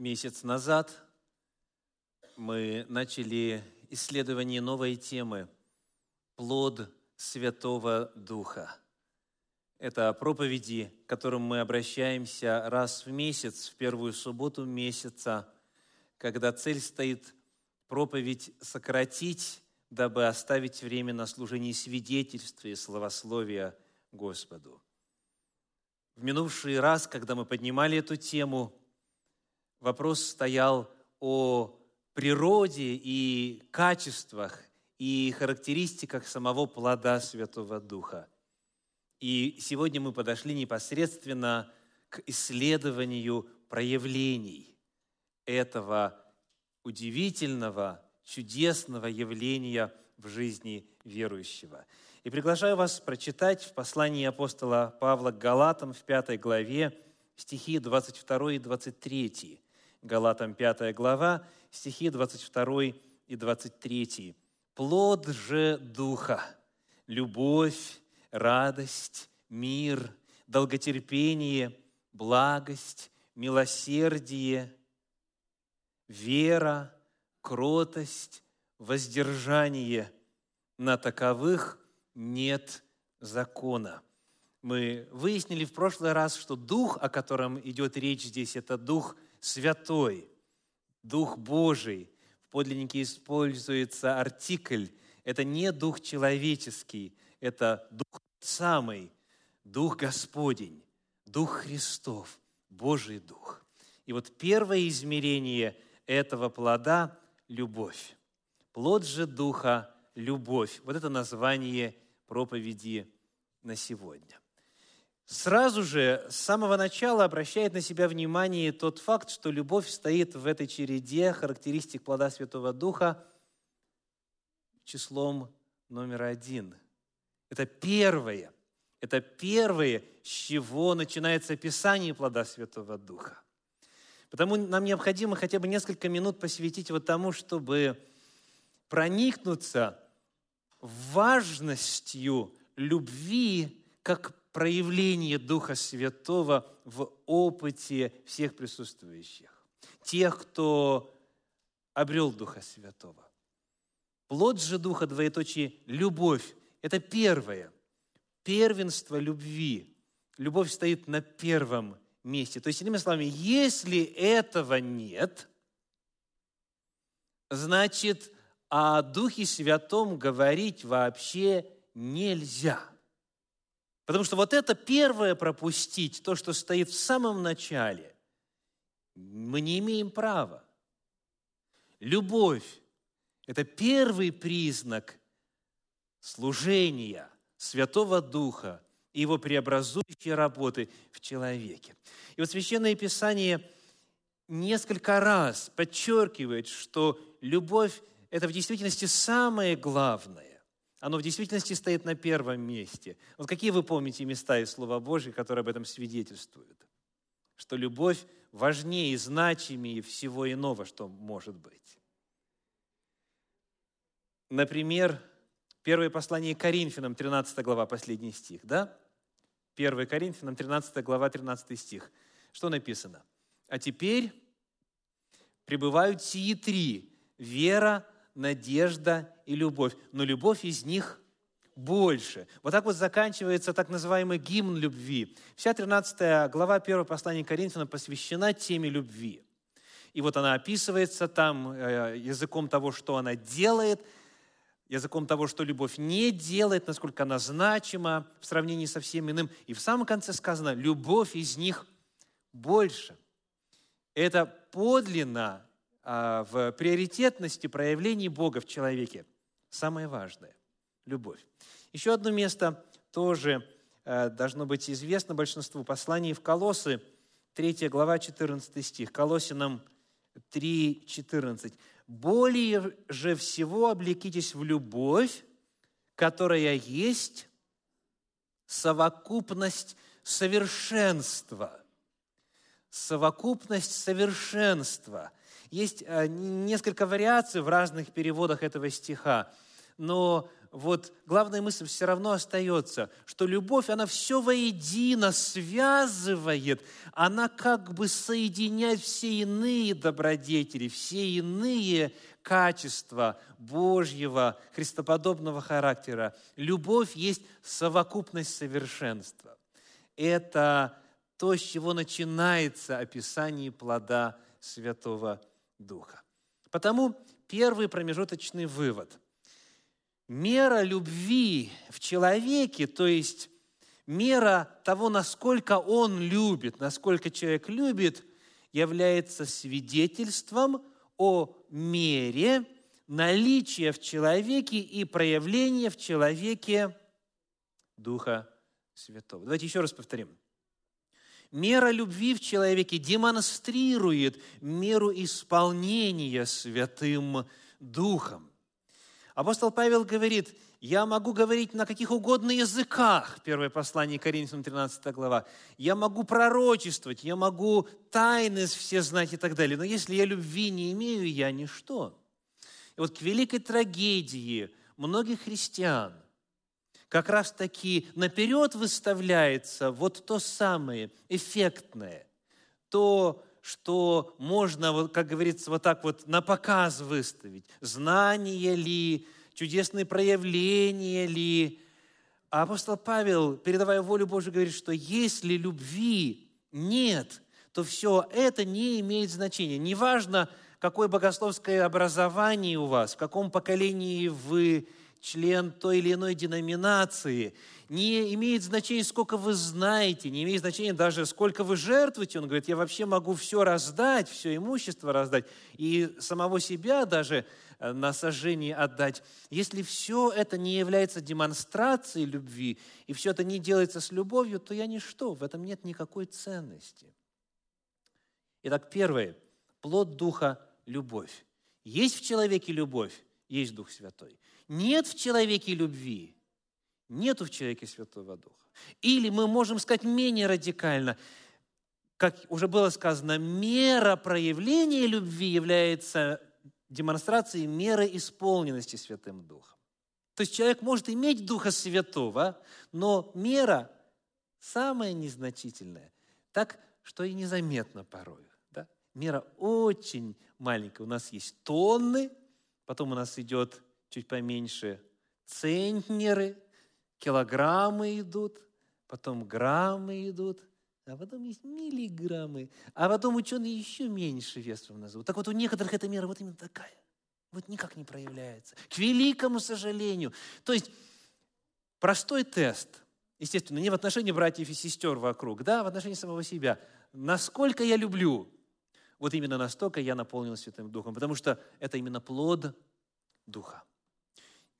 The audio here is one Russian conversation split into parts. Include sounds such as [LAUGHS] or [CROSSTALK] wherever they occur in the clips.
Месяц назад мы начали исследование новой темы «Плод Святого Духа». Это проповеди, к которым мы обращаемся раз в месяц, в первую субботу месяца, когда цель стоит проповедь сократить, дабы оставить время на служение свидетельства и словословия Господу. В минувший раз, когда мы поднимали эту тему, вопрос стоял о природе и качествах и характеристиках самого плода Святого Духа. И сегодня мы подошли непосредственно к исследованию проявлений этого удивительного, чудесного явления в жизни верующего. И приглашаю вас прочитать в послании апостола Павла к Галатам в пятой главе стихи 22 и 23. Галатам 5 глава, стихи 22 и 23. «Плод же Духа – любовь, радость, мир, долготерпение, благость, милосердие, вера, кротость, воздержание. На таковых нет закона». Мы выяснили в прошлый раз, что дух, о котором идет речь здесь, это дух – святой, Дух Божий. В подлиннике используется артикль. Это не Дух человеческий, это Дух самый, Дух Господень, Дух Христов, Божий Дух. И вот первое измерение этого плода – любовь. Плод же Духа – любовь. Вот это название проповеди на сегодня сразу же с самого начала обращает на себя внимание тот факт, что любовь стоит в этой череде характеристик плода Святого Духа числом номер один. Это первое. Это первое, с чего начинается описание плода Святого Духа. Потому нам необходимо хотя бы несколько минут посвятить вот тому, чтобы проникнуться важностью любви как проявление Духа Святого в опыте всех присутствующих, тех, кто обрел Духа Святого. Плод же Духа, двоеточие, любовь. Это первое. Первенство любви. Любовь стоит на первом месте. То есть, иными словами, если этого нет, значит, о Духе Святом говорить вообще нельзя – Потому что вот это первое пропустить, то, что стоит в самом начале, мы не имеем права. Любовь – это первый признак служения Святого Духа и его преобразующей работы в человеке. И вот Священное Писание несколько раз подчеркивает, что любовь – это в действительности самое главное оно в действительности стоит на первом месте. Вот какие вы помните места из Слова Божьего, которые об этом свидетельствуют? Что любовь важнее и значимее всего иного, что может быть. Например, первое послание Коринфянам, 13 глава, последний стих, да? 1 Коринфянам, 13 глава, 13 стих. Что написано? «А теперь пребывают сии три – вера, надежда и любовь, но любовь из них больше. Вот так вот заканчивается так называемый гимн любви. Вся 13 глава 1 послания Коринфянам посвящена теме любви. И вот она описывается там э, языком того, что она делает, языком того, что любовь не делает, насколько она значима в сравнении со всем иным. И в самом конце сказано, любовь из них больше. Это подлинно в приоритетности проявлений Бога в человеке самое важное – любовь. Еще одно место тоже э, должно быть известно большинству посланий в Колосы, 3 глава, 14 стих. Колосинам 3, 14. «Более же всего облекитесь в любовь, которая есть совокупность совершенства». Совокупность совершенства – есть э, несколько вариаций в разных переводах этого стиха. но вот главная мысль все равно остается, что любовь, она все воедино связывает, она как бы соединяет все иные добродетели, все иные качества Божьего, христоподобного характера. Любовь есть совокупность совершенства. Это то, с чего начинается описание плода Святого Духа. Потому первый промежуточный вывод. Мера любви в человеке, то есть мера того, насколько он любит, насколько человек любит, является свидетельством о мере наличия в человеке и проявления в человеке Духа Святого. Давайте еще раз повторим. Мера любви в человеке демонстрирует меру исполнения Святым Духом. Апостол Павел говорит, я могу говорить на каких угодно языках, первое послание Коринфянам, 13 глава. Я могу пророчествовать, я могу тайны все знать и так далее. Но если я любви не имею, я ничто. И вот к великой трагедии многих христиан – как раз таки наперед выставляется вот то самое эффектное, то, что можно, как говорится, вот так вот на показ выставить. Знание ли, чудесные проявления ли. А апостол Павел, передавая волю Божию, говорит, что если любви нет, то все это не имеет значения. Неважно, какое богословское образование у вас, в каком поколении вы член той или иной деноминации. Не имеет значения, сколько вы знаете, не имеет значения даже, сколько вы жертвуете. Он говорит, я вообще могу все раздать, все имущество раздать, и самого себя даже э, на сожжение отдать. Если все это не является демонстрацией любви, и все это не делается с любовью, то я ничто, в этом нет никакой ценности. Итак, первое. Плод Духа – любовь. Есть в человеке любовь, есть Дух Святой нет в человеке любви, нету в человеке Святого Духа. Или мы можем сказать менее радикально, как уже было сказано, мера проявления любви является демонстрацией меры исполненности Святым Духом. То есть человек может иметь Духа Святого, но мера самая незначительная, так что и незаметно порой. Да? Мера очень маленькая. У нас есть тонны, потом у нас идет чуть поменьше, центнеры, килограммы идут, потом граммы идут, а потом есть миллиграммы, а потом ученые еще меньше весом назовут. Так вот у некоторых эта мера вот именно такая. Вот никак не проявляется. К великому сожалению. То есть простой тест, естественно, не в отношении братьев и сестер вокруг, да, в отношении самого себя. Насколько я люблю, вот именно настолько я наполнен Святым Духом, потому что это именно плод Духа.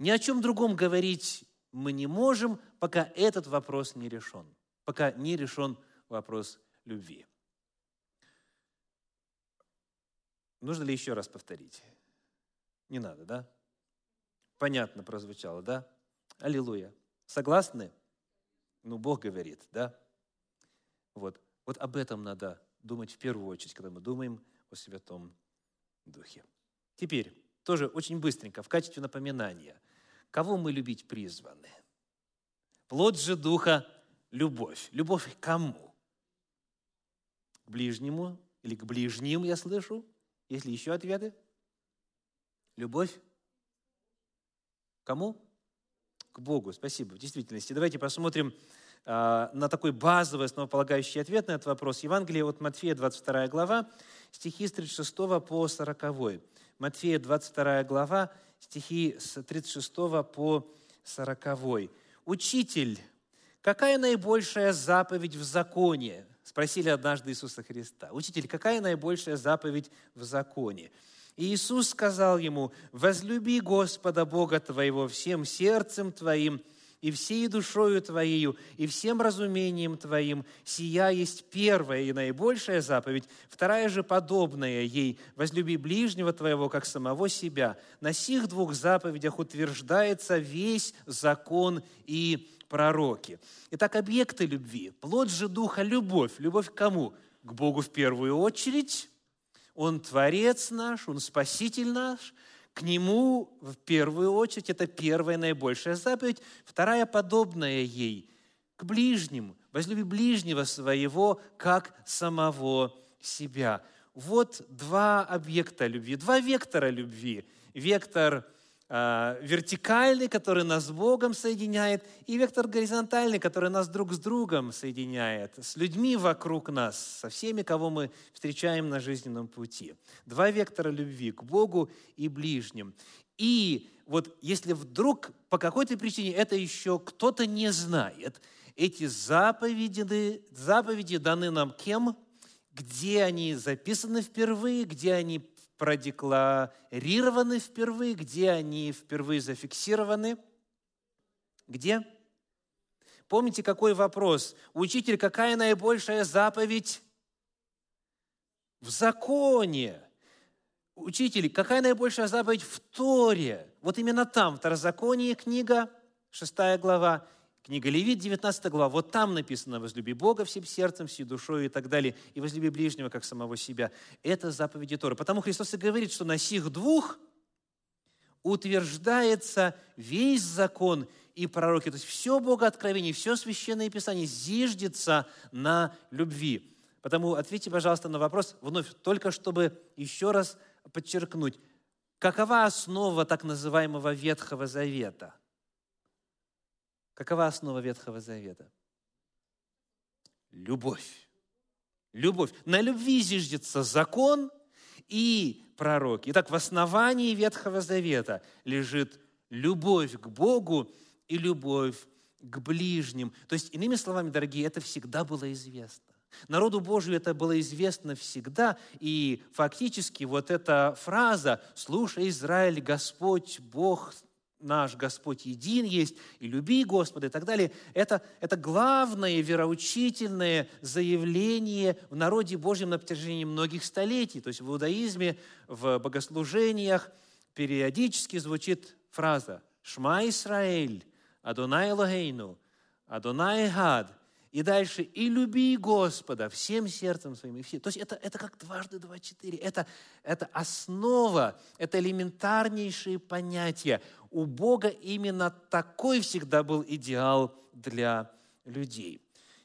Ни о чем другом говорить мы не можем, пока этот вопрос не решен, пока не решен вопрос любви. Нужно ли еще раз повторить? Не надо, да? Понятно прозвучало, да? Аллилуйя. Согласны? Ну, Бог говорит, да? Вот. Вот об этом надо думать в первую очередь, когда мы думаем о Святом Духе. Теперь, тоже очень быстренько, в качестве напоминания – Кого мы любить призваны? Плод же Духа – любовь. Любовь к кому? К ближнему или к ближним, я слышу? Есть ли еще ответы? Любовь? Кому? К Богу. Спасибо. В действительности. Давайте посмотрим а, на такой базовый, основополагающий ответ на этот вопрос. Евангелие от Матфея, 22 глава, стихи с 36 по 40. Матфея, 22 глава, стихи с 36 по 40. «Учитель, какая наибольшая заповедь в законе?» Спросили однажды Иисуса Христа. «Учитель, какая наибольшая заповедь в законе?» И Иисус сказал ему, «Возлюби Господа Бога твоего всем сердцем твоим, и всей душою Твоею, и всем разумением Твоим. Сия есть первая и наибольшая заповедь, вторая же подобная ей. Возлюби ближнего Твоего, как самого себя. На сих двух заповедях утверждается весь закон и пророки. Итак, объекты любви. Плод же Духа – любовь. Любовь к кому? К Богу в первую очередь. Он Творец наш, Он Спаситель наш – К Нему в первую очередь, это первая наибольшая заповедь, вторая подобная ей, к ближнему, возлюби ближнего своего, как самого себя. Вот два объекта любви, два вектора любви. Вектор – вертикальный, который нас с Богом соединяет, и вектор горизонтальный, который нас друг с другом соединяет, с людьми вокруг нас, со всеми, кого мы встречаем на жизненном пути. Два вектора любви к Богу и ближним. И вот если вдруг по какой-то причине это еще кто-то не знает, эти заповеди, заповеди даны нам кем? Где они записаны впервые, где они продекларированы впервые, где они впервые зафиксированы. Где? Помните, какой вопрос? Учитель, какая наибольшая заповедь в законе? Учитель, какая наибольшая заповедь в Торе? Вот именно там, Второзаконие, книга, 6 глава, Книга Левит, 19 глава, вот там написано «возлюби Бога всем сердцем, всей душой» и так далее, и «возлюби ближнего, как самого себя». Это заповеди Торы. Потому Христос и говорит, что на сих двух утверждается весь закон и пророки. То есть все Богооткровение, все Священное Писание зиждется на любви. Потому ответьте, пожалуйста, на вопрос вновь, только чтобы еще раз подчеркнуть, какова основа так называемого Ветхого Завета – Какова основа Ветхого Завета? Любовь. Любовь. На любви зиждется закон и пророки. Итак, в основании Ветхого Завета лежит любовь к Богу и любовь к ближним. То есть, иными словами, дорогие, это всегда было известно. Народу Божию это было известно всегда, и фактически вот эта фраза «Слушай, Израиль, Господь, Бог наш Господь един есть, и люби Господа и так далее, это, это главное вероучительное заявление в народе Божьем на протяжении многих столетий. То есть в иудаизме, в богослужениях периодически звучит фраза «Шма Исраэль, Адонай Элогейну, Адонай Гад, и дальше, и люби Господа всем сердцем своим. И все. То есть это, это как дважды два четыре. Это, это основа, это элементарнейшие понятия. У Бога именно такой всегда был идеал для людей.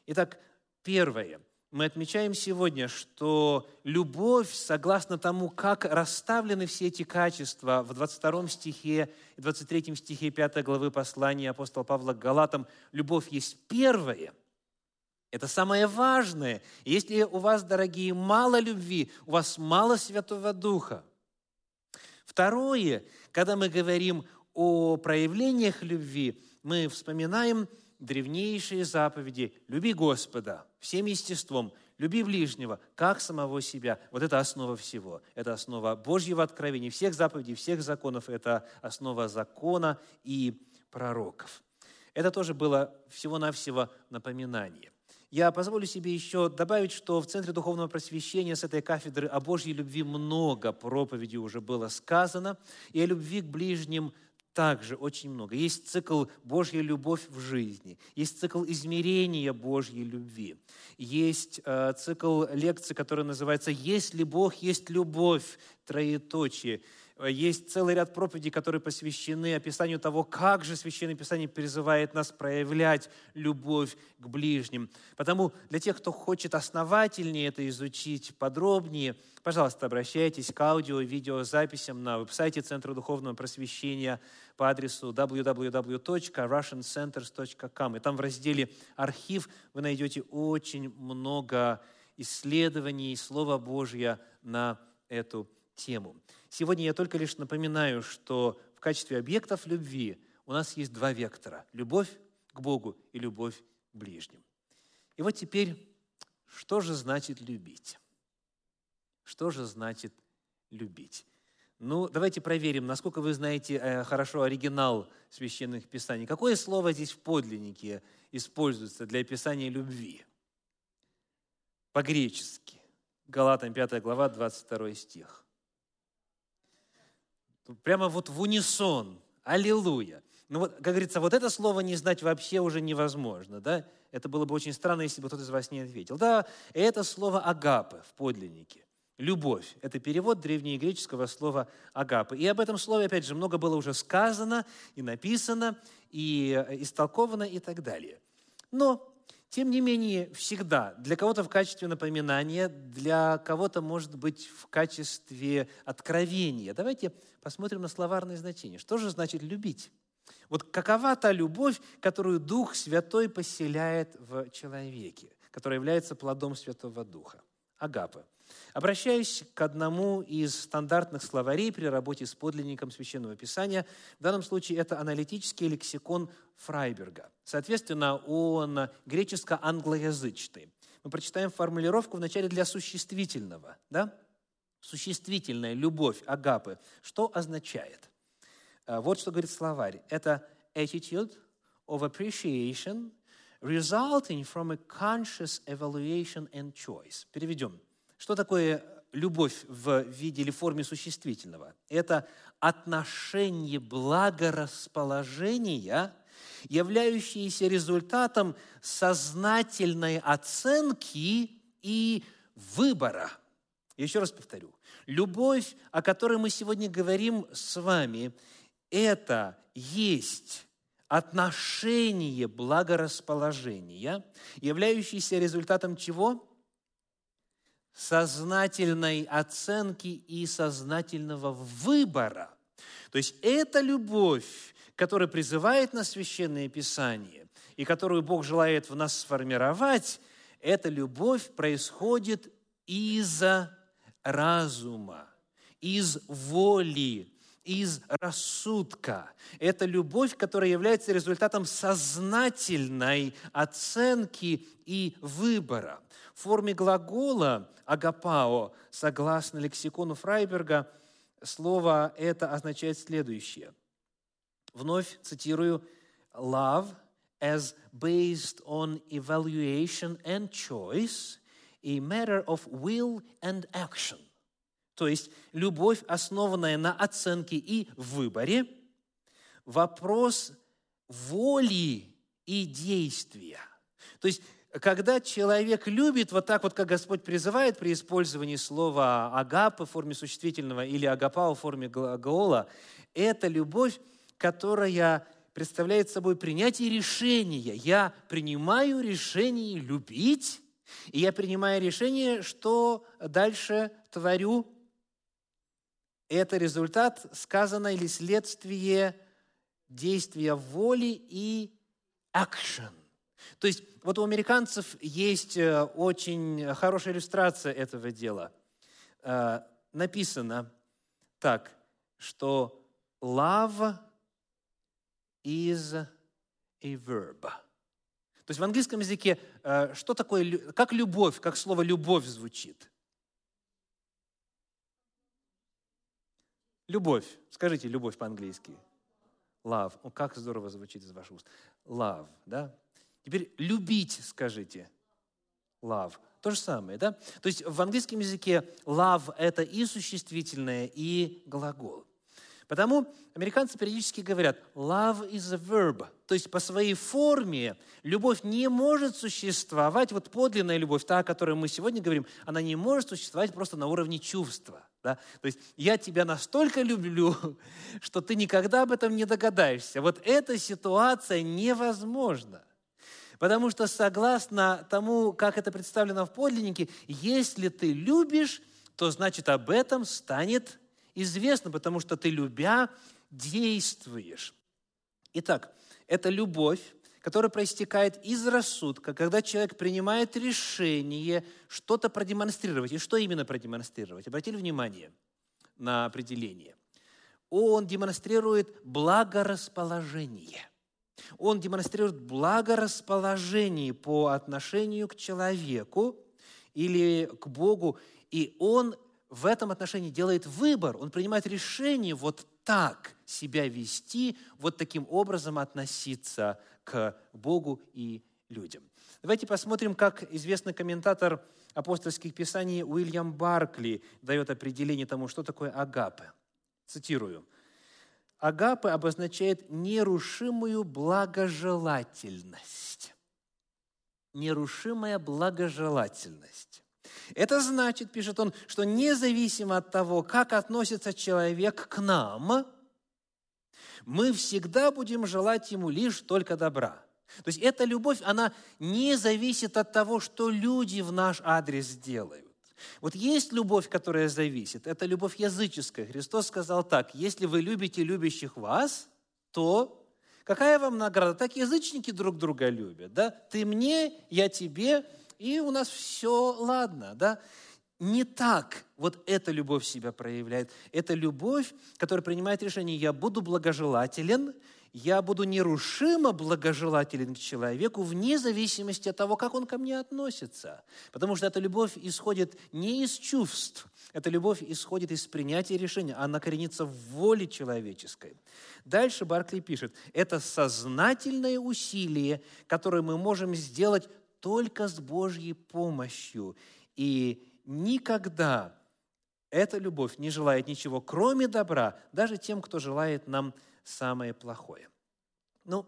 Итак, первое. Мы отмечаем сегодня, что любовь, согласно тому, как расставлены все эти качества в 22 стихе и 23 стихе 5 главы послания апостола Павла к Галатам, любовь есть первое – это самое важное. Если у вас, дорогие, мало любви, у вас мало Святого Духа. Второе, когда мы говорим о проявлениях любви, мы вспоминаем древнейшие заповеди «Люби Господа всем естеством, люби ближнего, как самого себя». Вот это основа всего. Это основа Божьего откровения, всех заповедей, всех законов. Это основа закона и пророков. Это тоже было всего-навсего напоминание. Я позволю себе еще добавить, что в Центре Духовного Просвещения с этой кафедры о Божьей любви много проповедей уже было сказано, и о любви к ближним также очень много. Есть цикл «Божья любовь в жизни», есть цикл измерения Божьей любви, есть э, цикл лекций, который называется «Есть ли Бог, есть любовь», троеточие – есть целый ряд проповедей, которые посвящены описанию того, как же Священное Писание призывает нас проявлять любовь к ближним. Потому для тех, кто хочет основательнее это изучить, подробнее, пожалуйста, обращайтесь к аудио и видеозаписям на веб-сайте Центра Духовного Просвещения по адресу www.russiancenters.com. И там в разделе «Архив» вы найдете очень много исследований Слова Божьего на эту тему. Сегодня я только лишь напоминаю, что в качестве объектов любви у нас есть два вектора – любовь к Богу и любовь к ближним. И вот теперь, что же значит любить? Что же значит любить? Ну, давайте проверим, насколько вы знаете э, хорошо оригинал священных писаний. Какое слово здесь в подлиннике используется для описания любви? По-гречески. Галатам 5 глава, 22 стих. Прямо вот в унисон. Аллилуйя. Ну вот, как говорится, вот это слово не знать вообще уже невозможно, да? Это было бы очень странно, если бы кто-то из вас не ответил. Да, это слово агапы в подлиннике. любовь. Это перевод древнегреческого слова агапы. И об этом слове, опять же, много было уже сказано и написано, и э, истолковано и так далее. Но, тем не менее, всегда для кого-то в качестве напоминания, для кого-то, может быть, в качестве откровения. Давайте посмотрим на словарное значение. Что же значит «любить»? Вот какова та любовь, которую Дух Святой поселяет в человеке, которая является плодом Святого Духа? Агапа. Обращаюсь к одному из стандартных словарей при работе с подлинником Священного Писания. В данном случае это аналитический лексикон Фрайберга. Соответственно, он греческо-англоязычный. Мы прочитаем формулировку вначале для существительного. Да? Существительная любовь, агапы. Что означает? А, вот что говорит словарь. Это attitude of appreciation resulting from a conscious evaluation and choice. Переведем. Что такое любовь в виде или форме существительного? Это отношение благорасположения, являющееся результатом сознательной оценки и выбора. Еще раз повторю. Любовь, о которой мы сегодня говорим с вами, это есть отношение благорасположения, являющееся результатом чего? Сознательной оценки и сознательного выбора. То есть это любовь, которая призывает нас Священное Писание, и которую Бог желает в нас сформировать, эта любовь происходит из разума, из воли, из рассудка. Это любовь, которая является результатом сознательной оценки и выбора. В форме глагола «агапао», согласно лексикону Фрайберга, слово это означает следующее. Вновь цитирую «love as based on evaluation and choice, a matter of will and action». То есть любовь, основанная на оценке и выборе, вопрос воли и действия. То есть когда человек любит, вот так вот, как Господь призывает при использовании слова агапа в форме существительного или агапа в форме глагола, это любовь, которая представляет собой принятие решения. Я принимаю решение любить, и я принимаю решение, что дальше творю это результат, сказано, или следствие действия воли и action. То есть вот у американцев есть э, очень хорошая иллюстрация этого дела. Э, написано так, что love is a verb. То есть в английском языке э, что такое, как любовь, как слово любовь звучит – Любовь. Скажите любовь по-английски. Love. О, как здорово звучит из ваших уст. Love, да? Теперь любить скажите. Love. То же самое, да? То есть в английском языке love – это и существительное, и глагол. Потому американцы периодически говорят «love is a verb», то есть по своей форме любовь не может существовать, вот подлинная любовь, та, о которой мы сегодня говорим, она не может существовать просто на уровне чувства. Да? То есть я тебя настолько люблю, [LAUGHS] что ты никогда об этом не догадаешься. Вот эта ситуация невозможна. Потому что согласно тому, как это представлено в подлиннике, если ты любишь, то значит об этом станет известно, потому что ты, любя, действуешь. Итак, это любовь, которая проистекает из рассудка, когда человек принимает решение что-то продемонстрировать. И что именно продемонстрировать? Обратили внимание на определение? Он демонстрирует благорасположение. Он демонстрирует благорасположение по отношению к человеку или к Богу, и он в этом отношении делает выбор, он принимает решение вот так себя вести, вот таким образом относиться к Богу и людям. Давайте посмотрим, как известный комментатор апостольских писаний Уильям Баркли дает определение тому, что такое агапы. Цитирую. Агапы обозначает нерушимую благожелательность. Нерушимая благожелательность. Это значит, пишет он, что независимо от того, как относится человек к нам, мы всегда будем желать ему лишь только добра. То есть эта любовь, она не зависит от того, что люди в наш адрес делают. Вот есть любовь, которая зависит, это любовь языческая. Христос сказал так, если вы любите любящих вас, то какая вам награда? Так язычники друг друга любят. Да? Ты мне, я тебе, и у нас все ладно. Да? Не так вот эта любовь себя проявляет. Это любовь, которая принимает решение, я буду благожелателен, я буду нерушимо благожелателен к человеку вне зависимости от того, как он ко мне относится. Потому что эта любовь исходит не из чувств, эта любовь исходит из принятия решения, она коренится в воле человеческой. Дальше Баркли пишет, это сознательное усилие, которое мы можем сделать только с Божьей помощью. И никогда эта любовь не желает ничего, кроме добра, даже тем, кто желает нам самое плохое. Ну,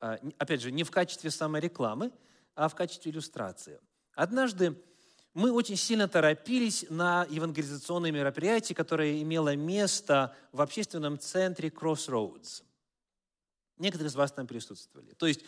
а, опять же, не в качестве саморекламы, а в качестве иллюстрации. Однажды мы очень сильно торопились на евангелизационное мероприятие, которое имело место в общественном центре Crossroads. Некоторые из вас там присутствовали. То есть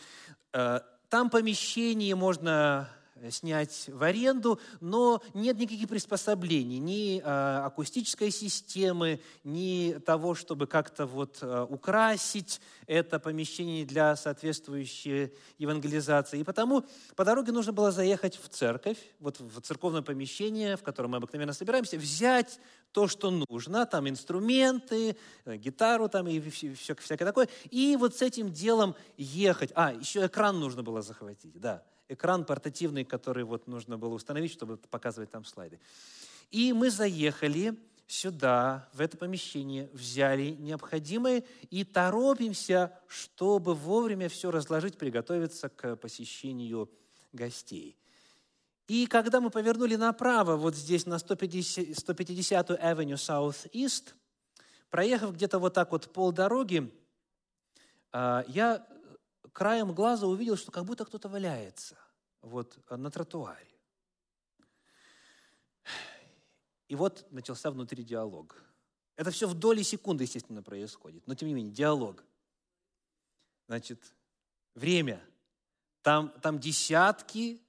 э, там помещение можно снять в аренду, но нет никаких приспособлений, ни а, акустической системы, ни того, чтобы как-то вот а, украсить это помещение для соответствующей евангелизации. И потому по дороге нужно было заехать в церковь, вот в церковное помещение, в котором мы обыкновенно собираемся, взять то, что нужно, там инструменты, э, гитару там и все, всякое такое, и вот с этим делом ехать. А, еще экран нужно было захватить, да экран портативный, который вот нужно было установить, чтобы показывать там слайды. И мы заехали сюда, в это помещение, взяли необходимое и торопимся, чтобы вовремя все разложить, приготовиться к посещению гостей. И когда мы повернули направо, вот здесь на 150, 150-ю Avenue South East, проехав где-то вот так вот полдороги, а, я краем глаза увидел, что как будто кто-то валяется вот э, на тротуаре. И вот начался внутри диалог. Это все в доли секунды, естественно, происходит, но тем не менее, диалог. Значит, время. Там, там десятки,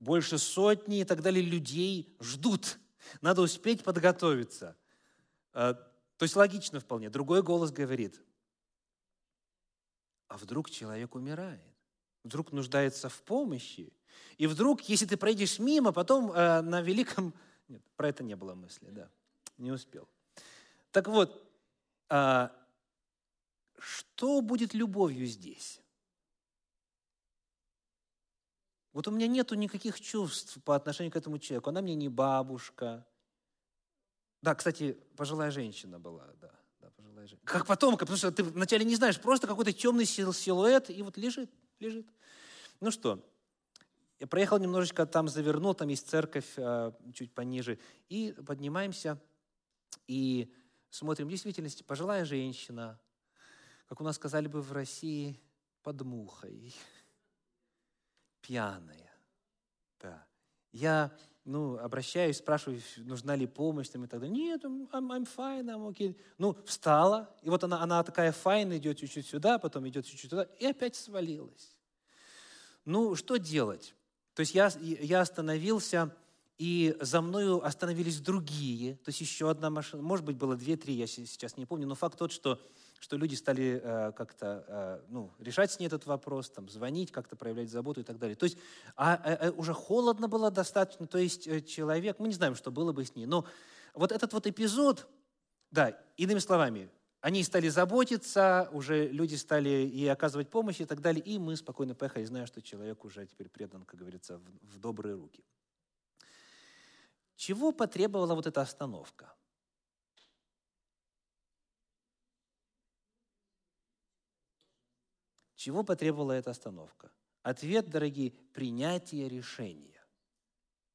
больше сотни и так далее людей ждут. Надо успеть подготовиться. Э, то есть логично вполне. Другой голос говорит, а вдруг человек умирает? Вдруг нуждается в помощи? И вдруг, если ты пройдешь мимо, потом э, на великом... [LAUGHS] Нет, про это не было мысли, да, не успел. Так вот, э, что будет любовью здесь? Вот у меня нету никаких чувств по отношению к этому человеку. Она мне не бабушка. Да, кстати, пожилая женщина была, да пожилая женщина. Как потомка, потому что ты вначале не знаешь, просто какой-то темный силуэт, и вот лежит, лежит. Ну что, я проехал немножечко, там завернул, там есть церковь а, чуть пониже, и поднимаемся, и смотрим, в действительности пожилая женщина, как у нас сказали бы в России, под мухой, пьяная. Да. Я ну, обращаюсь, спрашиваю, нужна ли помощь там, и так далее. Нет, I'm, I'm fine, I'm okay. Ну, встала, и вот она, она такая файн, идет чуть-чуть сюда, потом идет чуть-чуть туда, и опять свалилась. Ну, что делать? То есть я, я остановился, и за мною остановились другие, то есть еще одна машина, может быть, было две-три, я сейчас не помню, но факт тот, что что люди стали э, как-то э, ну, решать с ней этот вопрос, там, звонить, как-то проявлять заботу и так далее. То есть а, а, уже холодно было достаточно, то есть э, человек, мы не знаем, что было бы с ней, но вот этот вот эпизод, да, иными словами, они стали заботиться, уже люди стали и оказывать помощь и так далее, и мы спокойно поехали, зная, что человек уже теперь предан, как говорится, в, в добрые руки. Чего потребовала вот эта остановка? Чего потребовала эта остановка? Ответ, дорогие, принятие решения.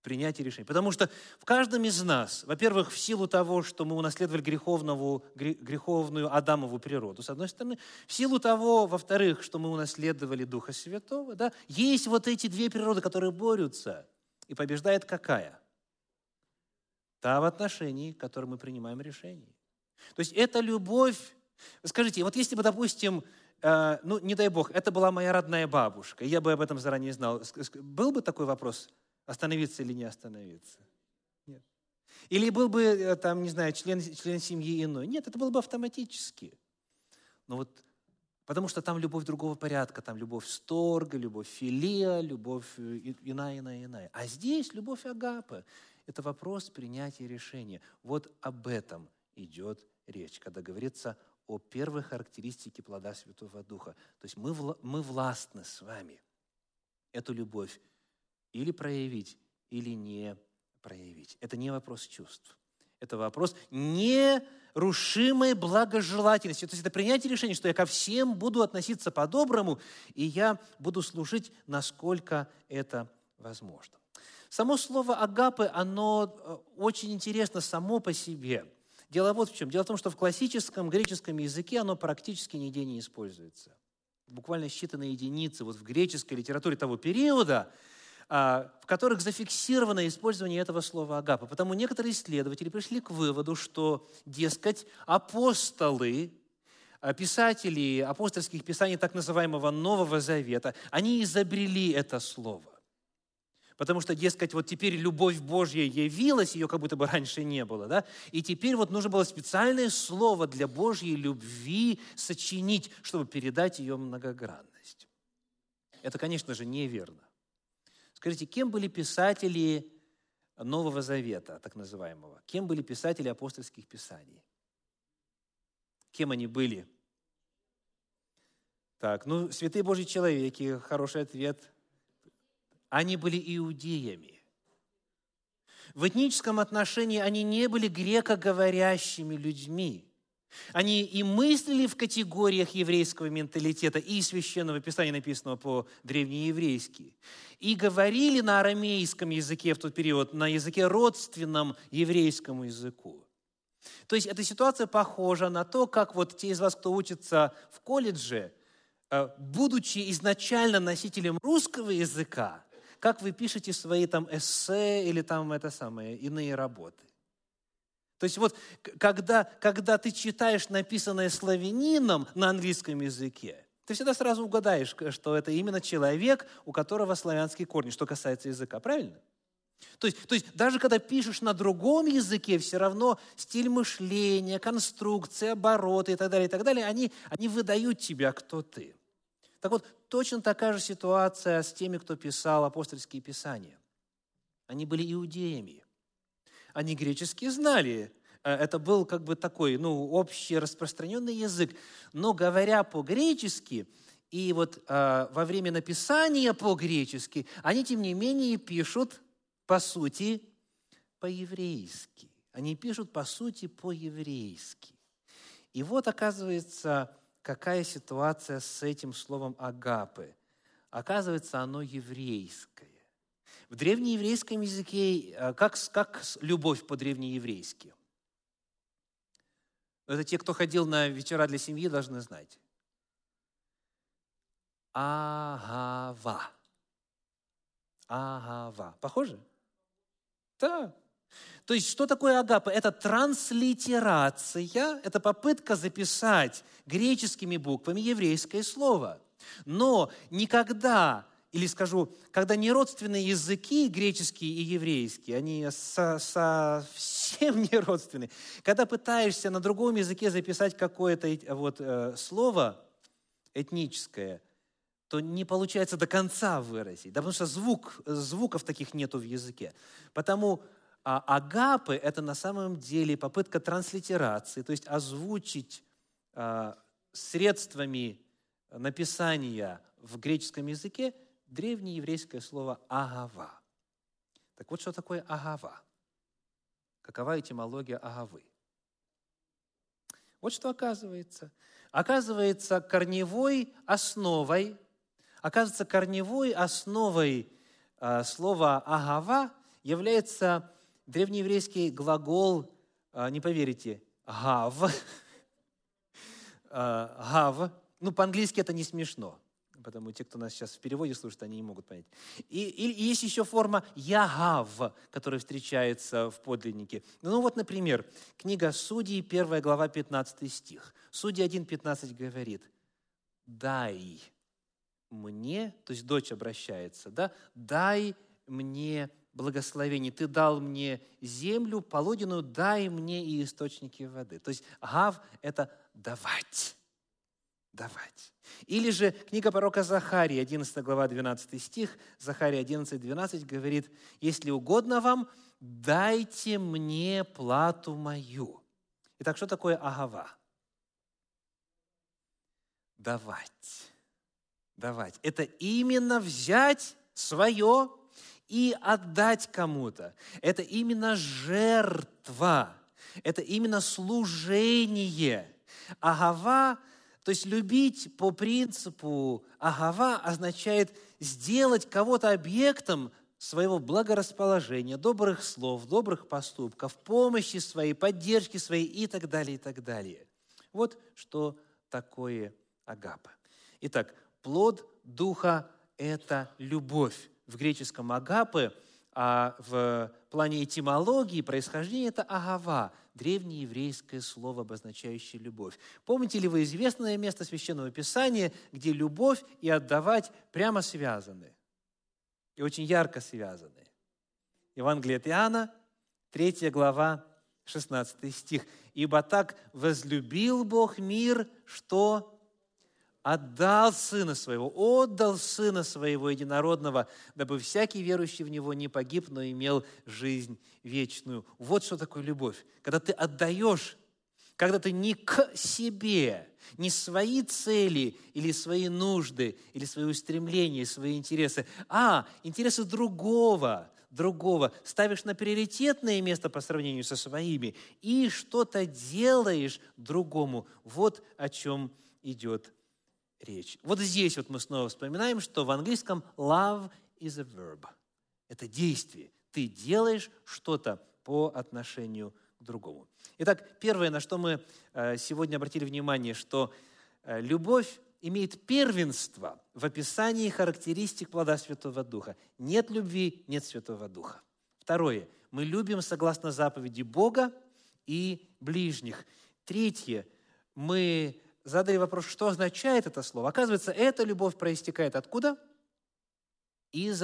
Принятие решения. Потому что в каждом из нас, во-первых, в силу того, что мы унаследовали греховную, греховную Адамову природу, с одной стороны, в силу того, во-вторых, что мы унаследовали Духа Святого, да, есть вот эти две природы, которые борются. И побеждает какая? Та в отношении, в которой мы принимаем решение. То есть это любовь. Скажите, вот если бы, допустим, э, ну, не дай Бог, это была моя родная бабушка, я бы об этом заранее знал, был бы такой вопрос, остановиться или не остановиться? Нет. Или был бы, э, там, не знаю, член, член семьи иной? Нет, это было бы автоматически. Но вот Потому что там любовь другого порядка, там любовь сторга, любовь филия, любовь э, иная, иная, иная. А здесь любовь агапы. Это вопрос принятия решения. Вот об этом идет речь, когда говорится о первой характеристике плода Святого Духа. То есть мы, мы властны с вами эту любовь или проявить, или не проявить. Это не вопрос чувств. Это вопрос нерушимой благожелательности. То есть это принятие решения, что я ко всем буду относиться по-доброму, и я буду служить, насколько это возможно. Само слово «агапы», оно э, очень интересно само по себе. Дело вот в чем. Дело в том, что в классическом греческом языке оно практически нигде не используется. Буквально считанные единицы вот в греческой литературе того периода, а, в которых зафиксировано использование этого слова «агапа». Потому некоторые исследователи пришли к выводу, что, дескать, апостолы, а, писатели апостольских писаний так называемого Нового Завета, они изобрели это слово. Потому что, дескать, вот теперь любовь Божья явилась, ее как будто бы раньше не было, да? И теперь вот нужно было специальное слово для Божьей любви сочинить, чтобы передать ее многогранность. Это, конечно же, неверно. Скажите, кем были писатели Нового Завета, так называемого? Кем были писатели апостольских писаний? Кем они были? Так, ну, святые Божьи человеки, хороший ответ – они были иудеями. В этническом отношении они не были грекоговорящими людьми. Они и мыслили в категориях еврейского менталитета и священного писания, написанного по-древнееврейски, и говорили на арамейском языке в тот период, на языке родственном еврейскому языку. То есть эта ситуация похожа на то, как вот те из вас, кто учится в колледже, э, будучи изначально носителем русского языка, как вы пишете свои там эссе или там это самое, иные работы. То есть вот когда, когда ты читаешь написанное славянином на английском языке, ты всегда сразу угадаешь, что это именно человек, у которого славянские корни, что касается языка, правильно? То есть, то есть даже когда пишешь на другом языке, все равно стиль мышления, конструкция, обороты и так далее, и так далее, они, они выдают тебя, кто ты. Так вот, точно такая же ситуация с теми, кто писал апостольские писания. Они были иудеями. Они греческий знали. Э, это был как бы такой, ну, общий распространенный язык. Но говоря по-гречески, и вот э, во время написания по-гречески, они, тем не менее, пишут, по сути, по-еврейски. Они пишут, по сути, по-еврейски. И вот, оказывается, какая ситуация с этим словом агапы. Оказывается, оно еврейское. В древнееврейском языке, э, как, как любовь по-древнееврейски? Это те, кто ходил на вечера для семьи, должны знать. Агава. Агава. Похоже? Да. То есть, что такое агапа? Это транслитерация, это попытка записать греческими буквами еврейское слово. Но никогда, или скажу, когда не родственные языки, греческий и еврейский, они со, совсем [LAUGHS] не родственные, когда пытаешься на другом языке записать какое-то вот, э, слово этническое, то не получается до конца выразить, да, потому что звук, звуков таких нету в языке. Потому а агапы – это на самом деле попытка транслитерации, то есть озвучить а, средствами написания в греческом языке древнееврейское слово «агава». Так вот, что такое агава? Какова этимология агавы? Вот что оказывается. Оказывается, корневой основой, оказывается, корневой основой э, слова агава является древнееврейский глагол, а, не поверите, гав, а, гав, ну, по-английски это не смешно, потому те, кто нас сейчас в переводе слушает, они не могут понять. И, и, и есть еще форма «ягав», которая встречается в подлиннике. Ну вот, например, книга Судей, 1 глава, 15 стих. Судьи 1.15 говорит «дай мне», то есть дочь обращается, да, «дай мне благословение. Ты дал мне землю, полудину, дай мне и источники воды. То есть гав – это давать. Давать. Или же книга пророка Захарии, 11 глава, 12 стих, Захария 11, 12 говорит, «Если угодно вам, дайте мне плату мою». Итак, что такое агава? Давать. Давать. Это именно взять свое и отдать кому-то. Это именно жертва, это именно служение. Агава, то есть любить по принципу агава означает сделать кого-то объектом своего благорасположения, добрых слов, добрых поступков, помощи своей, поддержки своей и так далее, и так далее. Вот что такое агапа. Итак, плод Духа – это любовь в греческом агапы, а в плане этимологии происхождения это агава, древнееврейское слово, обозначающее любовь. Помните ли вы известное место Священного Писания, где любовь и отдавать прямо связаны? И очень ярко связаны. Евангелие от Иоанна, 3 глава, 16 стих. «Ибо так возлюбил Бог мир, что отдал Сына Своего, отдал Сына Своего Единородного, дабы всякий верующий в Него не погиб, но имел жизнь вечную. Вот что такое любовь. Когда ты отдаешь, когда ты не к себе, не свои цели или свои нужды, или свои устремления, свои интересы, а интересы другого, другого, ставишь на приоритетное место по сравнению со своими и что-то делаешь другому. Вот о чем идет речь. Вот здесь вот мы снова вспоминаем, что в английском love is a verb. Это действие. Ты делаешь что-то по отношению к другому. Итак, первое, на что мы э, сегодня обратили внимание, что э, любовь имеет первенство в описании характеристик плода Святого Духа. Нет любви, нет Святого Духа. Второе. Мы любим согласно заповеди Бога и ближних. Третье. Мы задали вопрос, что означает это слово. Оказывается, эта любовь проистекает откуда? Из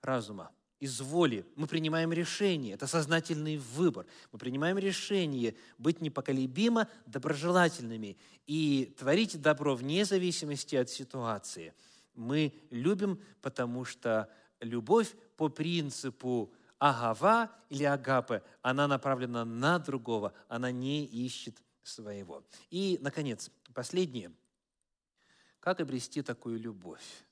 разума, из воли. Мы принимаем решение, это сознательный выбор. Мы принимаем решение быть непоколебимо доброжелательными и творить добро вне зависимости от ситуации. Мы любим, потому что любовь по принципу агава или агапы, она направлена на другого, она не ищет своего. И, наконец, последнее. Как обрести такую любовь?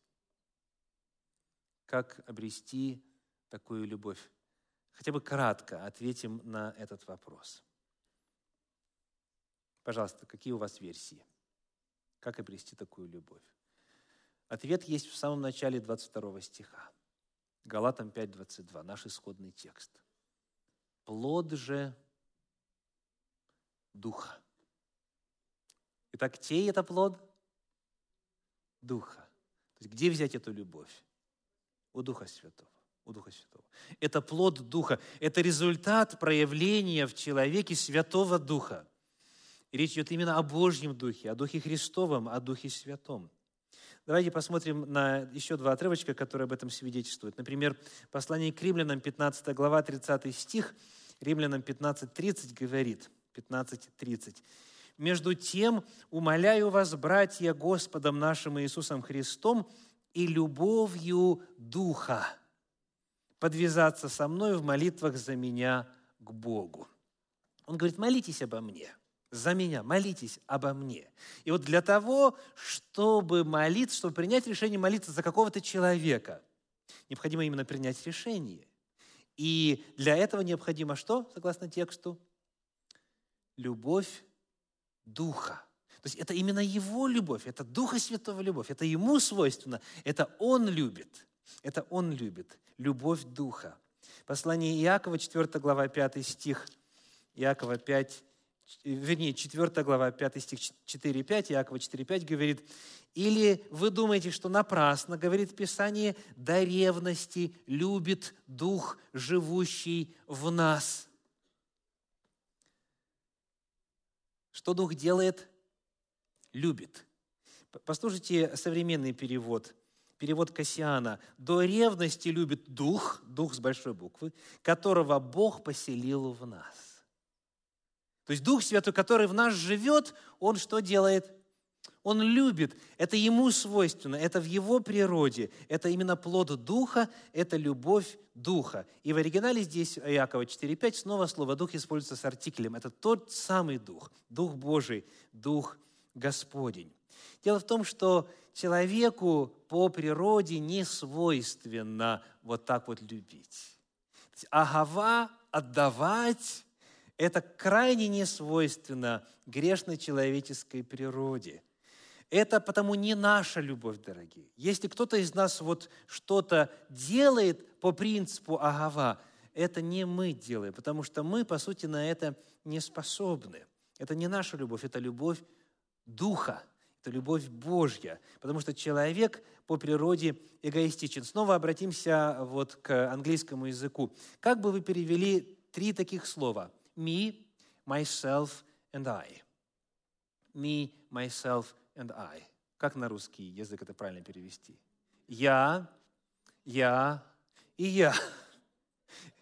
Как обрести такую любовь? Хотя бы кратко ответим на этот вопрос. Пожалуйста, какие у вас версии? Как обрести такую любовь? Ответ есть в самом начале 22 стиха. Галатам 5.22, наш исходный текст. Плод же Духа. Итак, чей это плод? Духа. То есть где взять эту любовь? У Духа Святого. У Духа Святого. Это плод Духа. Это результат проявления в человеке Святого Духа. И речь идет именно о Божьем Духе, о Духе Христовом, о Духе Святом. Давайте посмотрим на еще два отрывочка, которые об этом свидетельствуют. Например, послание к римлянам, 15 глава, 30 стих, римлянам 15.30 говорит, 15.30. Между тем, умоляю вас, братья, Господом нашим Иисусом Христом и любовью Духа подвязаться со мной в молитвах за меня к Богу. Он говорит, молитесь обо мне, за меня, молитесь обо мне. И вот для того, чтобы молиться, чтобы принять решение молиться за какого-то человека, необходимо именно принять решение. И для этого необходимо что, согласно тексту? Любовь Духа. То есть это именно Его любовь, это Духа Святого любовь, это Ему свойственно, это Он любит, это Он любит, любовь Духа. Послание Иакова, 4 глава, 5 стих, Иакова 5, вернее, 4 глава, 5 стих 4,5, Иакова 4,5 говорит, «Или вы думаете, что напрасно, говорит Писание, до ревности любит Дух, живущий в нас». Что Дух делает? Любит. Послушайте современный перевод, перевод Кассиана. «До ревности любит Дух, Дух с большой буквы, которого Бог поселил в нас». То есть Дух Святой, который в нас живет, Он что делает? Он любит. Это Ему свойственно, это в Его природе. Это именно плод Духа, это любовь Духа. И в оригинале здесь Иакова 4.5 снова слово «Дух» используется с артиклем. Это тот самый Дух, Дух Божий, Дух Господень. Дело в том, что человеку по природе не свойственно вот так вот любить. Агава – отдавать это крайне не свойственно грешной человеческой природе. Это потому не наша любовь, дорогие. Если кто-то из нас вот что-то делает по принципу агава, это не мы делаем, потому что мы, по сути, на это не способны. Это не наша любовь, это любовь Духа, это любовь Божья, потому что человек по природе эгоистичен. Снова обратимся вот к английскому языку. Как бы вы перевели три таких слова – me, myself and I. Me, myself and I. Как на русский язык это правильно перевести? Я, я и я. [LAUGHS]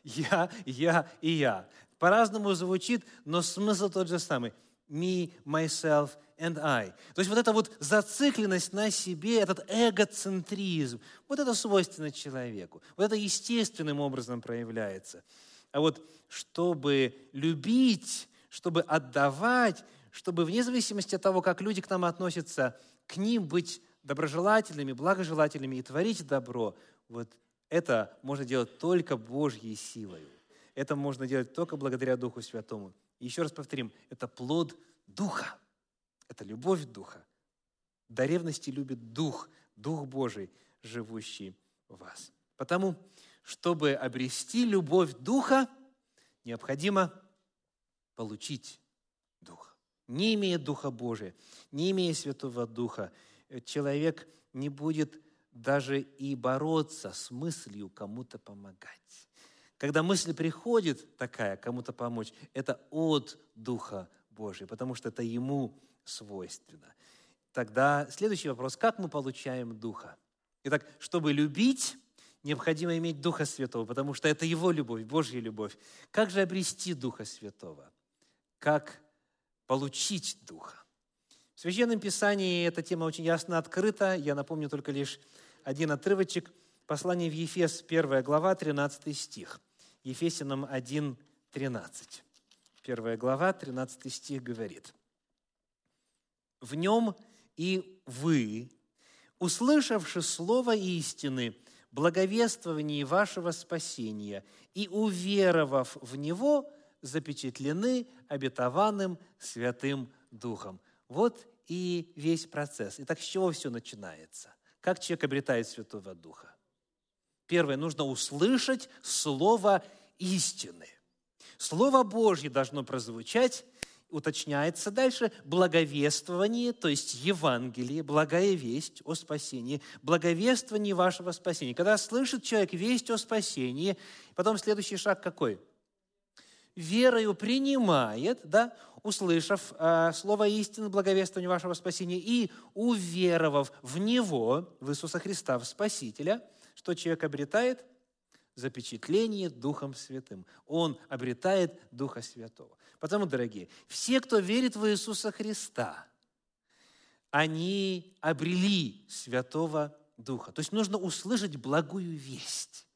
Я, я и я. По-разному звучит, но смысл тот же самый. Me, myself and I. То есть вот эта вот зацикленность на себе, этот эгоцентризм, вот это свойственно человеку. Вот это естественным образом проявляется. А вот чтобы любить, чтобы отдавать, чтобы вне зависимости от того, как люди к нам относятся, к ним быть доброжелательными, благожелательными и творить добро, вот это можно делать только Божьей силой. Это можно делать только благодаря Духу Святому. И еще раз повторим, это плод Духа. Это любовь Духа. До ревности любит Дух, Дух Божий, живущий в вас. Потому чтобы обрести любовь Духа, необходимо получить. Не имея Духа Божия, не имея Святого Духа, э, человек не будет даже и бороться с мыслью кому-то помогать. Когда мысль приходит такая, кому-то помочь, это от Духа Божия, потому что это Ему свойственно. Тогда следующий вопрос, как мы получаем Духа? Итак, чтобы любить, необходимо иметь Духа Святого, потому что это Его любовь, Божья любовь. Как же обрести Духа Святого? Как получить Духа? В Священном Писании эта тема очень ясно открыта. Я напомню только лишь один отрывочек. Послание в Ефес, 1 глава, 13 стих. Ефесянам 1, 13. 1 глава, 13 стих говорит. «В нем и вы, услышавши слово истины, благовествовании вашего спасения и, уверовав в Него, запечатлены обетованным Святым Духом. Вот и весь процесс. Итак, с чего все начинается? Как человек обретает Святого Духа? Первое, нужно услышать Слово истины. Слово Божье должно прозвучать, уточняется дальше благовествование, то есть Евангелие, благая весть о спасении, благовествование вашего спасения. Когда слышит человек весть о спасении, потом следующий шаг какой? Верою принимает, да, услышав э, слово истины, благовествование вашего спасения и уверовав в Него, в Иисуса Христа, в Спасителя, что человек обретает? Запечатление Духом Святым. Он обретает Духа Святого. Потому, дорогие, все, кто верит в Иисуса Христа, они обрели Святого Духа. То есть нужно услышать благую весть.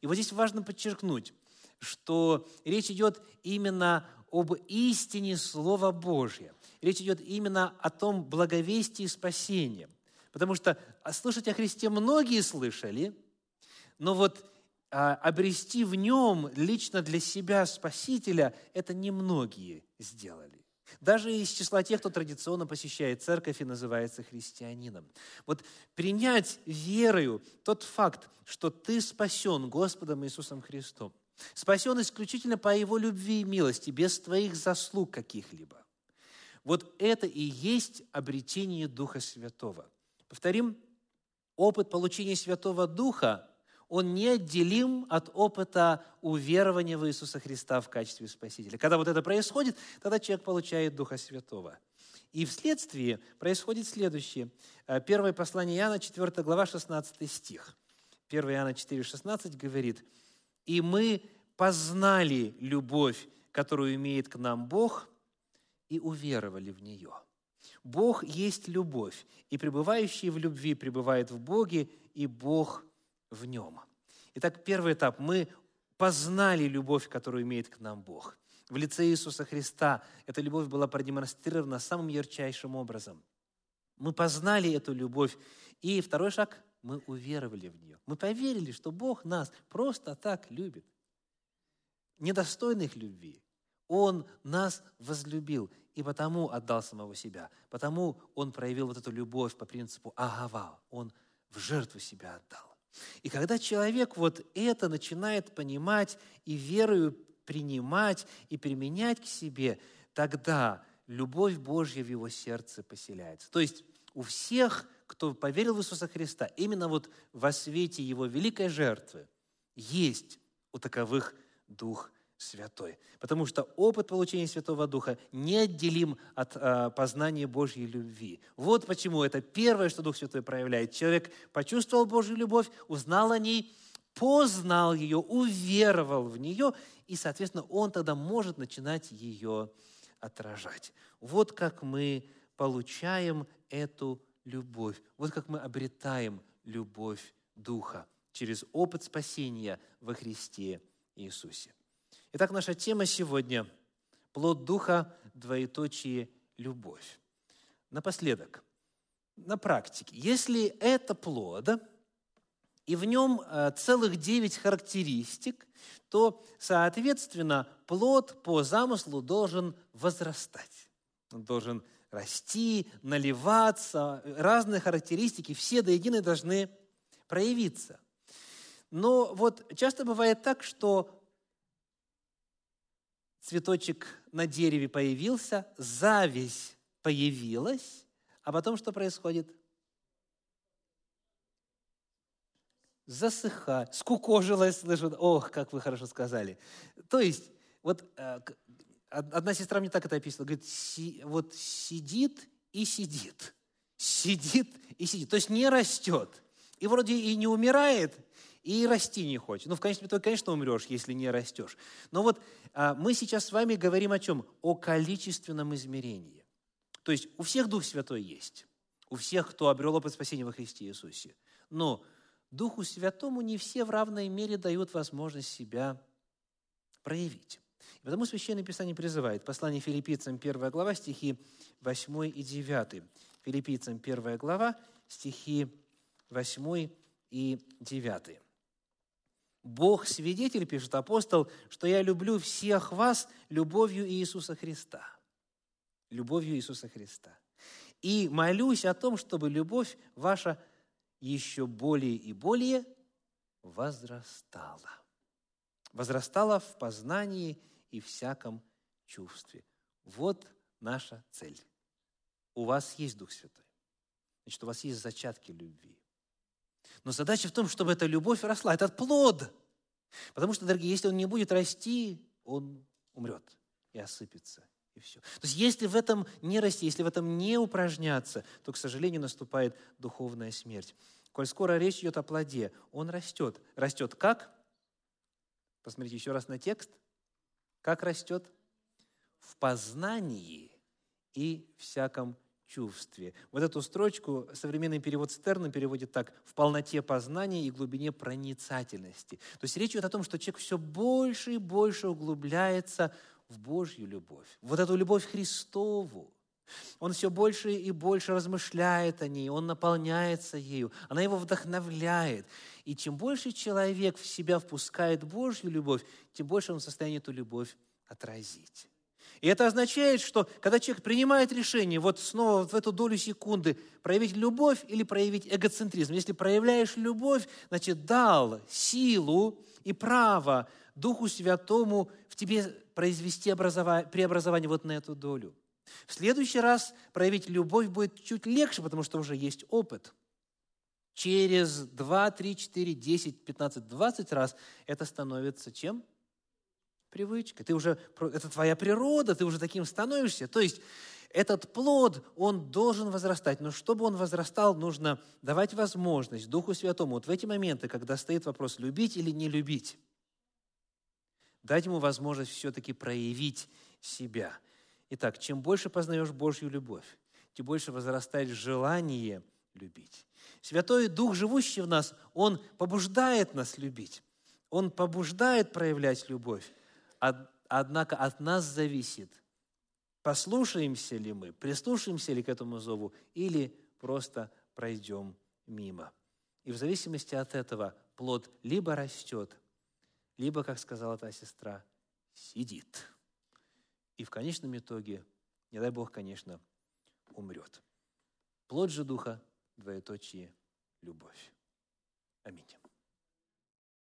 И вот здесь важно подчеркнуть, что речь идет именно об истине Слова Божьего. Речь идет именно о том благовестии спасения. Потому что слышать о Христе многие слышали, но вот а, обрести в нем лично для себя Спасителя, это немногие сделали. Даже из числа тех, кто традиционно посещает церковь и называется христианином. Вот принять верою тот факт, что ты спасен Господом Иисусом Христом, Спасен исключительно по Его любви и милости, без твоих заслуг каких-либо. Вот это и есть обретение Духа Святого. Повторим, опыт получения Святого Духа, он неотделим от опыта уверования в Иисуса Христа в качестве Спасителя. Когда вот это происходит, тогда человек получает Духа Святого. И вследствие происходит следующее. Э, первое послание Иоанна, 4 глава, 16 стих. 1 Иоанна 4, 16 говорит, «И мы познали любовь, которую имеет к нам Бог, и уверовали в нее». Бог есть любовь, и пребывающий в любви пребывает в Боге, и Бог в нем. Итак, первый этап. Мы познали любовь, которую имеет к нам Бог. В лице Иисуса Христа эта любовь была продемонстрирована самым ярчайшим образом. Мы познали эту любовь. И второй шаг – мы уверовали в нее. Мы поверили, что Бог нас просто так любит. Недостойных любви. Он нас возлюбил и потому отдал самого себя. Потому Он проявил вот эту любовь по принципу агава. Он в жертву себя отдал. И когда человек вот это начинает понимать и верою принимать и применять к себе, тогда любовь Божья в его сердце поселяется. То есть у всех, кто поверил в Иисуса Христа, именно вот во свете Его великой жертвы есть у таковых Дух Святой. Потому что опыт получения Святого Духа неотделим от э, познания Божьей любви. Вот почему это первое, что Дух Святой проявляет. Человек почувствовал Божью любовь, узнал о ней, познал ее, уверовал в нее, и, соответственно, он тогда может начинать ее отражать. Вот как мы получаем эту любовь, вот как мы обретаем любовь Духа через опыт спасения во Христе Иисусе. Итак, наша тема сегодня – плод Духа, двоеточие, любовь. Напоследок, на практике, если это плод – и в нем э, целых девять характеристик, то, соответственно, плод по замыслу должен возрастать. Должен расти, наливаться, разные характеристики, все до единой должны проявиться. Но вот часто бывает так, что цветочек на дереве появился, зависть появилась, а потом что происходит? засыхать, скукожилась, слышу, ох, как вы хорошо сказали. То есть, вот э, одна сестра мне так это описывала, говорит, си, вот сидит и сидит, сидит и сидит, то есть не растет. И вроде и не умирает, и расти не хочет. Ну, в конечном итоге, конечно, умрешь, если не растешь. Но вот а, мы сейчас с вами говорим о чем? О количественном измерении. То есть у всех Дух Святой есть. У всех, кто обрел опыт спасения во Христе Иисусе. Но Духу Святому не все в равной мере дают возможность себя проявить. И потому Священное Писание призывает, послание филиппийцам 1 глава, стихи 8 и 9. Филиппийцам 1 глава, стихи 8 и 9. «Бог свидетель, – пишет апостол, – что я люблю всех вас любовью Иисуса Христа». Любовью Иисуса Христа. «И молюсь о том, чтобы любовь ваша – еще более и более возрастала. Возрастала в познании и всяком чувстве. Вот наша цель. У вас есть Дух Святой. Значит, у вас есть зачатки любви. Но задача в том, чтобы эта любовь росла, этот плод. Потому что, дорогие, если он не будет расти, он умрет и осыпется, и все. То есть, если в этом не расти, если в этом не упражняться, то, к сожалению, наступает духовная смерть. Коль скоро речь идет о плоде, он растет. Растет как? Посмотрите еще раз на текст. Как растет? В познании и всяком чувстве. Вот эту строчку современный перевод Стерна переводит так «в полноте познания и глубине проницательности». То есть речь идет о том, что человек все больше и больше углубляется в Божью любовь, вот эту любовь Христову. Он все больше и больше размышляет о ней, он наполняется ею, она его вдохновляет. И чем больше человек в себя впускает Божью любовь, тем больше он в состоянии эту любовь отразить. И это означает, что когда человек принимает решение, вот снова в эту долю секунды, проявить любовь или проявить эгоцентризм. Если проявляешь любовь, значит, дал силу и право Духу Святому в тебе произвести преобразование вот на эту долю. В следующий раз проявить любовь будет чуть легче, потому что уже есть опыт. Через 2, 3, 4, 10, 15, 20 раз это становится чем? Привычкой. Ты уже, это твоя природа, ты уже таким становишься. То есть этот плод, он должен возрастать. Но чтобы он возрастал, нужно давать возможность Духу Святому вот в эти моменты, когда стоит вопрос, любить или не любить, дать ему возможность все-таки проявить себя. Итак, чем больше познаешь Божью любовь, тем больше возрастает желание любить. Святой Дух, живущий в нас, Он побуждает нас любить. Он побуждает проявлять любовь. Однако от нас зависит, послушаемся ли мы, прислушаемся ли к этому зову, или просто пройдем мимо. И в зависимости от этого плод либо растет, либо, как сказала та сестра, сидит. И в конечном итоге, не дай Бог, конечно, умрет. Плод же Духа, двоеточие, любовь. Аминь.